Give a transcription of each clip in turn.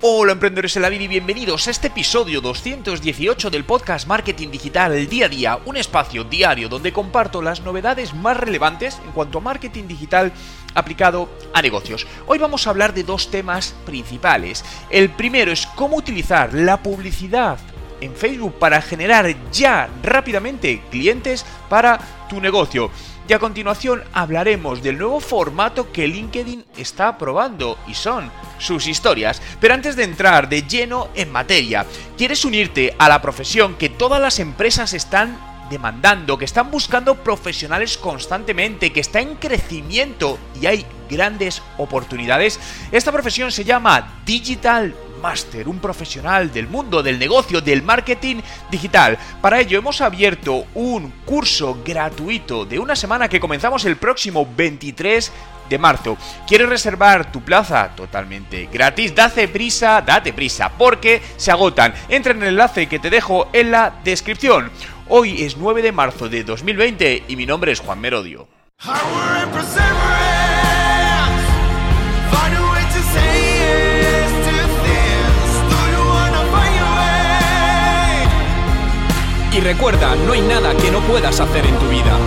Hola emprendedores en la vida y bienvenidos a este episodio 218 del podcast Marketing Digital el día a día, un espacio diario donde comparto las novedades más relevantes en cuanto a marketing digital aplicado a negocios. Hoy vamos a hablar de dos temas principales. El primero es cómo utilizar la publicidad en Facebook para generar ya rápidamente clientes para tu negocio. Y a continuación hablaremos del nuevo formato que LinkedIn está probando y son sus historias. Pero antes de entrar de lleno en materia, ¿quieres unirte a la profesión que todas las empresas están demandando, que están buscando profesionales constantemente, que está en crecimiento y hay grandes oportunidades? Esta profesión se llama Digital Master, un profesional del mundo del negocio, del marketing digital. Para ello hemos abierto un curso gratuito de una semana que comenzamos el próximo 23 de marzo. ¿Quieres reservar tu plaza totalmente gratis? Date prisa, date prisa, porque se agotan. Entra en el enlace que te dejo en la descripción. Hoy es 9 de marzo de 2020 y mi nombre es Juan Merodio. Y recuerda, no hay nada que no puedas hacer en tu vida.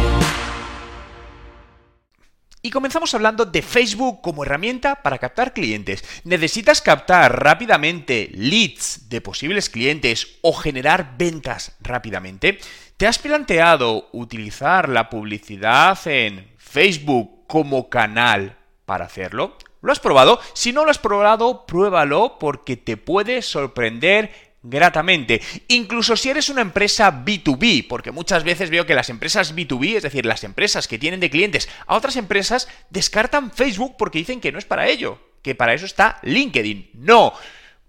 Y comenzamos hablando de Facebook como herramienta para captar clientes. ¿Necesitas captar rápidamente leads de posibles clientes o generar ventas rápidamente? ¿Te has planteado utilizar la publicidad en Facebook como canal para hacerlo? ¿Lo has probado? Si no lo has probado, pruébalo porque te puede sorprender gratamente. Incluso si eres una empresa B2B, porque muchas veces veo que las empresas B2B, es decir, las empresas que tienen de clientes a otras empresas, descartan Facebook porque dicen que no es para ello, que para eso está LinkedIn. No.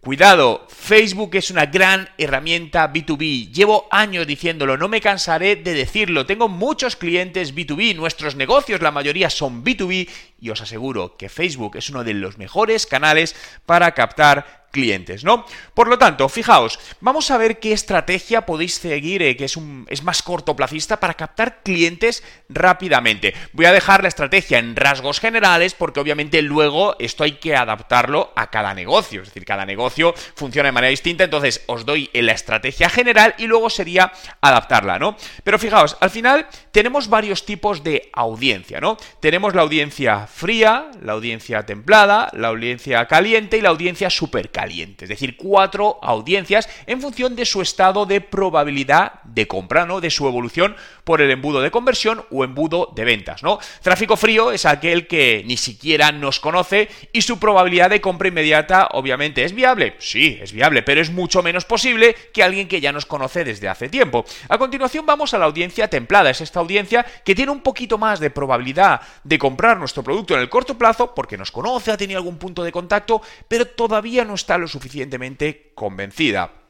Cuidado, Facebook es una gran herramienta B2B. Llevo años diciéndolo, no me cansaré de decirlo. Tengo muchos clientes B2B, nuestros negocios la mayoría son B2B y os aseguro que Facebook es uno de los mejores canales para captar clientes, ¿no? Por lo tanto, fijaos, vamos a ver qué estrategia podéis seguir, eh, que es, un, es más cortoplacista para captar clientes rápidamente. Voy a dejar la estrategia en rasgos generales porque obviamente luego esto hay que adaptarlo a cada negocio, es decir, cada negocio funciona de manera distinta, entonces os doy la estrategia general y luego sería adaptarla, ¿no? Pero fijaos, al final tenemos varios tipos de audiencia, ¿no? Tenemos la audiencia fría, la audiencia templada, la audiencia caliente y la audiencia super es decir, cuatro audiencias en función de su estado de probabilidad de compra, ¿no? De su evolución por el embudo de conversión o embudo de ventas, ¿no? Tráfico frío es aquel que ni siquiera nos conoce y su probabilidad de compra inmediata obviamente es viable. Sí, es viable, pero es mucho menos posible que alguien que ya nos conoce desde hace tiempo. A continuación vamos a la audiencia templada, es esta audiencia que tiene un poquito más de probabilidad de comprar nuestro producto en el corto plazo porque nos conoce, ha tenido algún punto de contacto, pero todavía no está lo suficientemente convencida.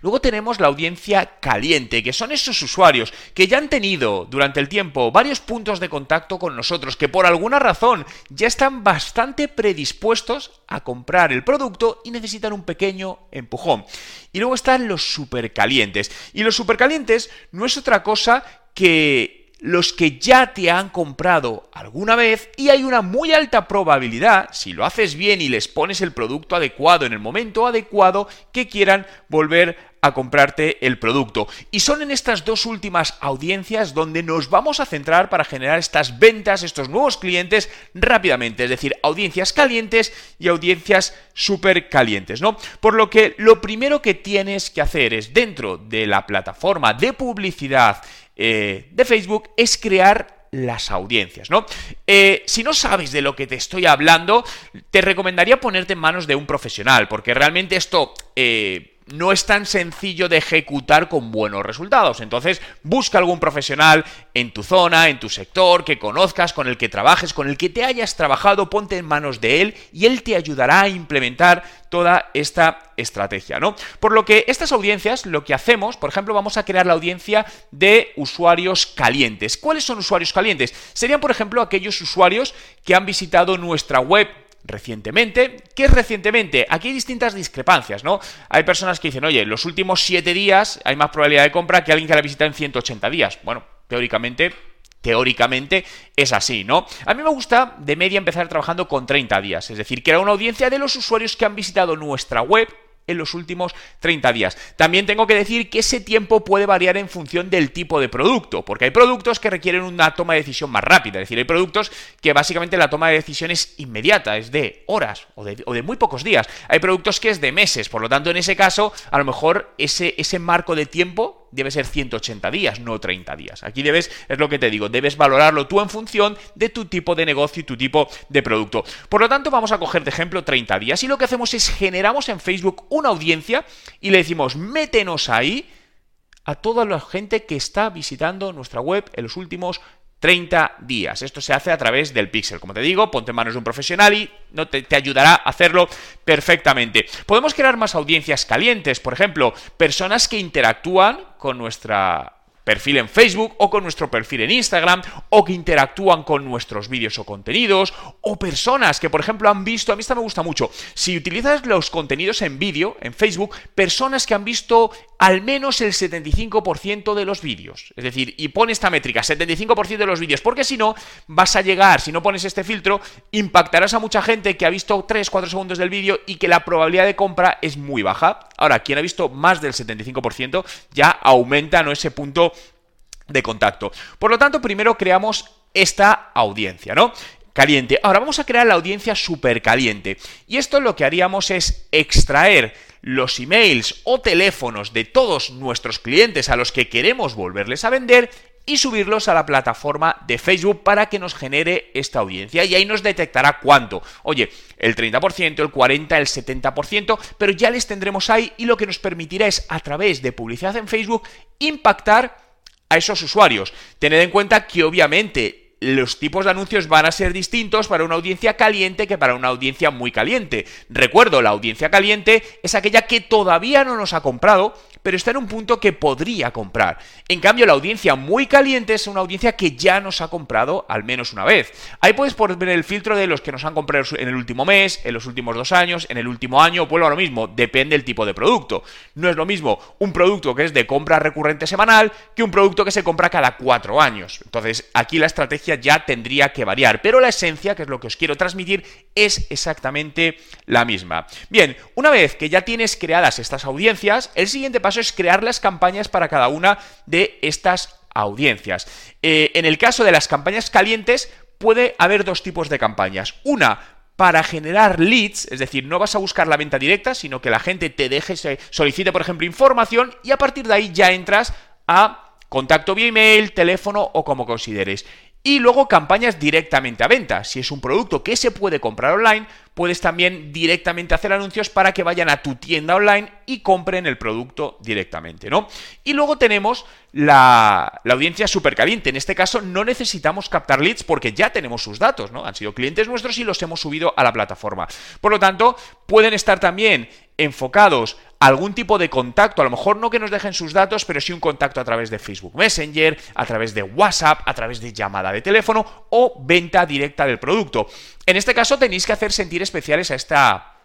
Luego tenemos la audiencia caliente, que son esos usuarios que ya han tenido durante el tiempo varios puntos de contacto con nosotros, que por alguna razón ya están bastante predispuestos a comprar el producto y necesitan un pequeño empujón. Y luego están los supercalientes. Y los supercalientes no es otra cosa que los que ya te han comprado alguna vez y hay una muy alta probabilidad, si lo haces bien y les pones el producto adecuado en el momento adecuado, que quieran volver a comprarte el producto. Y son en estas dos últimas audiencias donde nos vamos a centrar para generar estas ventas, estos nuevos clientes rápidamente, es decir, audiencias calientes y audiencias súper calientes, ¿no? Por lo que lo primero que tienes que hacer es dentro de la plataforma de publicidad eh, de Facebook es crear las audiencias, ¿no? Eh, si no sabes de lo que te estoy hablando, te recomendaría ponerte en manos de un profesional, porque realmente esto... Eh, no es tan sencillo de ejecutar con buenos resultados. Entonces, busca algún profesional en tu zona, en tu sector, que conozcas, con el que trabajes, con el que te hayas trabajado, ponte en manos de él y él te ayudará a implementar toda esta estrategia, ¿no? Por lo que estas audiencias, lo que hacemos, por ejemplo, vamos a crear la audiencia de usuarios calientes. ¿Cuáles son usuarios calientes? Serían, por ejemplo, aquellos usuarios que han visitado nuestra web recientemente. ¿Qué es recientemente? Aquí hay distintas discrepancias, ¿no? Hay personas que dicen, oye, los últimos 7 días hay más probabilidad de compra que alguien que la visita en 180 días. Bueno, teóricamente teóricamente es así, ¿no? A mí me gusta de media empezar trabajando con 30 días, es decir, crear una audiencia de los usuarios que han visitado nuestra web en los últimos 30 días. También tengo que decir que ese tiempo puede variar en función del tipo de producto, porque hay productos que requieren una toma de decisión más rápida, es decir, hay productos que básicamente la toma de decisión es inmediata, es de horas o de, muy pocos días. Hay productos que es de meses, por lo tanto, en ese caso, a lo mejor ese, ese marco de tiempo debe ser 180 días, no 30 días. Aquí debes, es lo que te digo, debes valorarlo tú en función de tu tipo de negocio y tu tipo de producto. Por lo tanto, vamos a coger de ejemplo 30 días y lo que hacemos es generamos en Facebook una audiencia y le decimos, métenos ahí a toda la gente que está visitando nuestra web en los últimos 30 días. Esto se hace a través del pixel. Como te digo, ponte en manos de un profesional y no te, ayudará a hacerlo perfectamente. Podemos crear más audiencias calientes, por ejemplo, personas que interactúan con nuestra perfil en Facebook o con nuestro perfil en Instagram o que interactúan con nuestros vídeos o contenidos o personas que por ejemplo han visto, a mí esta me gusta mucho, si utilizas los contenidos en vídeo en Facebook, personas que han visto al menos el 75% de los vídeos, es decir, y pone esta métrica, 75% de los vídeos, porque si no vas a llegar, si no pones este filtro, impactarás a mucha gente que ha visto 3-4 segundos del vídeo y que la probabilidad de compra es muy baja. Ahora, quien ha visto más del 75% ya aumenta ¿no? ese punto de contacto. Por lo tanto, primero creamos esta audiencia, ¿no? Caliente. Ahora vamos a crear la audiencia súper caliente. Y esto lo que haríamos es extraer los emails o teléfonos de todos nuestros clientes a los que queremos volverles a vender y subirlos a la plataforma de Facebook para que nos genere esta audiencia y ahí nos detectará cuánto. Oye, el 30%, el 40%, el 70%, pero ya les tendremos ahí y lo que nos permitirá es a través de publicidad en Facebook impactar a esos usuarios. Tened en cuenta que obviamente los tipos de anuncios van a ser distintos para una audiencia caliente que para una audiencia muy caliente. Recuerdo, la audiencia caliente es aquella que todavía no nos ha comprado, pero está en un punto que podría comprar. En cambio, la audiencia muy caliente es una audiencia que ya nos ha comprado al menos una vez. Ahí puedes poner el filtro de los que nos han comprado en el último mes, en los últimos dos años, en el último año, vuelvo a lo mismo, depende del tipo de producto. No es lo mismo un producto que es de compra recurrente semanal que un producto que se compra cada cuatro años. Entonces, aquí la estrategia ya tendría que variar, pero la esencia, que es lo que os quiero transmitir, es exactamente la misma. Bien, una vez que ya tienes creadas estas audiencias, el siguiente paso es crear las campañas para cada una de estas audiencias. Eh, en el caso de las campañas calientes, puede haber dos tipos de campañas. Una para generar leads, es decir, no vas a buscar la venta directa, sino que la gente te deje, solicite, por ejemplo, información y a partir de ahí ya entras a contacto vía email, teléfono o como consideres. Y luego campañas directamente a venta. Si es un producto que se puede comprar online, puedes también directamente hacer anuncios para que vayan a tu tienda online y compren el producto directamente, ¿no? Y luego tenemos la, la audiencia súper caliente. En este caso no necesitamos captar leads porque ya tenemos sus datos, ¿no? Han sido clientes nuestros y los hemos subido a la plataforma. Por lo tanto, pueden estar también enfocados a algún tipo de contacto, a lo mejor no que nos dejen sus datos, pero sí un contacto a través de Facebook Messenger, a través de WhatsApp, a través de llamada de teléfono o venta directa del producto. En este caso tenéis que hacer sentir especiales a esta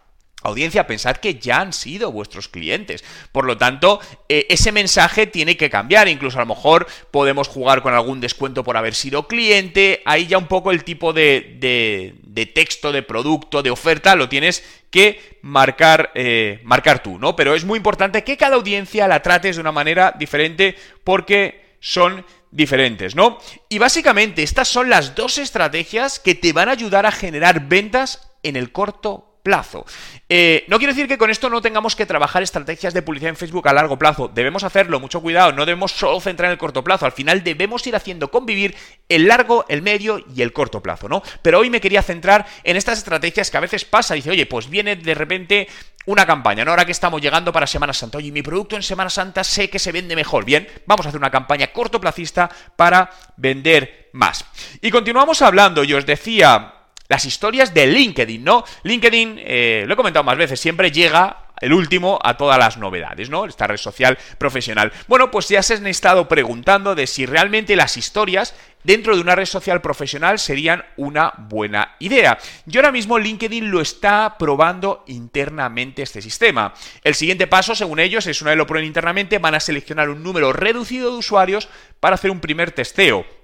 audiencia, pensad que ya han sido vuestros clientes. Por lo tanto, eh, ese mensaje tiene que cambiar. Incluso a lo mejor podemos jugar con algún descuento por haber sido cliente. Ahí ya un poco el tipo de, de, de texto, de producto, de oferta, lo tienes que marcar, eh, marcar tú, ¿no? Pero es muy importante que cada audiencia la trates de una manera diferente porque son diferentes, ¿no? Y básicamente estas son las dos estrategias que te van a ayudar a generar ventas en el corto plazo. Eh, no quiero decir que con esto no tengamos que trabajar estrategias de publicidad en Facebook a largo plazo. Debemos hacerlo, mucho cuidado, no debemos solo centrar en el corto plazo. Al final debemos ir haciendo convivir el largo, el medio y el corto plazo, ¿no? Pero hoy me quería centrar en estas estrategias que a veces pasa. Dice, oye, pues viene de repente una campaña. Ahora que estamos llegando para Semana Santa. Oye, mi producto en Semana Santa sé que se vende mejor. Bien, vamos a hacer una campaña cortoplacista para vender más. Y continuamos hablando, yo os decía las historias de LinkedIn, ¿no? LinkedIn, eh, lo he comentado más veces, siempre llega el último a todas las novedades, ¿no? Esta red social profesional. Bueno, pues ya se han estado preguntando de si realmente las historias dentro de una red social profesional serían una buena idea. Y ahora mismo LinkedIn lo está probando internamente este sistema. El siguiente paso, según ellos, es una vez lo prueben internamente, van a seleccionar un número reducido de usuarios para hacer un primer testeo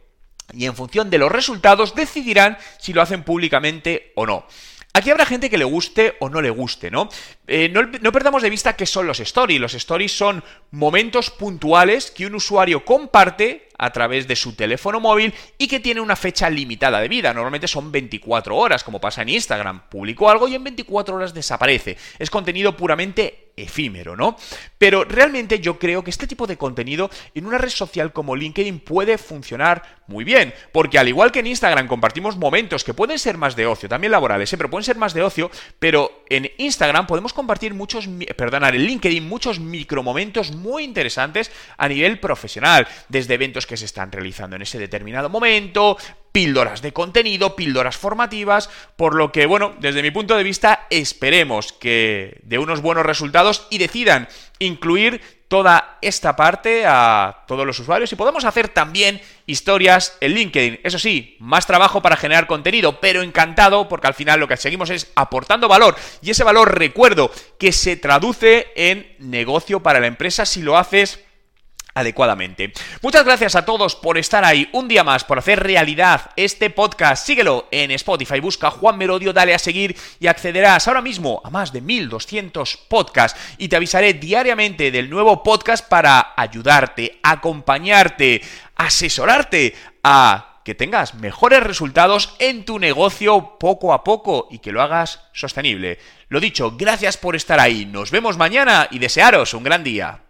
y en función de los resultados decidirán si lo hacen públicamente o no. Aquí habrá gente que le guste o no le guste, ¿no? Eh, ¿no? perdamos de vista qué son los stories. Los stories son momentos puntuales que un usuario comparte a través de su teléfono móvil y que tiene una fecha limitada de vida. Normalmente son 24 horas, como pasa en Instagram. Publicó algo y en 24 horas desaparece. Es contenido puramente efímero, ¿no? Pero realmente yo creo que este tipo de contenido en una red social como LinkedIn puede funcionar muy bien, porque al igual que en Instagram compartimos momentos que pueden ser más de ocio, también laborales, ¿eh? pero pueden ser más de ocio, pero en Instagram podemos compartir muchos, perdón, en LinkedIn muchos micromomentos muy interesantes a nivel profesional, desde eventos que se están realizando en ese determinado momento, píldoras de contenido, píldoras formativas, por lo que, bueno, desde mi punto de vista, esperemos que de unos buenos resultados y decidan incluir toda esta parte a todos los usuarios y podemos hacer también historias en LinkedIn. Eso sí, más trabajo para generar contenido, pero encantado porque al final lo que seguimos es aportando valor y ese valor recuerdo que se traduce en negocio para la empresa si lo haces adecuadamente. Muchas gracias a todos por estar ahí un día más, por hacer realidad este podcast. Síguelo en Spotify, busca Juan Merodio, dale a seguir y accederás ahora mismo a más de 1200 podcasts y te avisaré diariamente del nuevo podcast para ayudarte, acompañarte, asesorarte a que tengas mejores resultados en tu negocio poco a poco y que lo hagas sostenible. Lo dicho, gracias por estar ahí. Nos vemos mañana y desearos un gran día.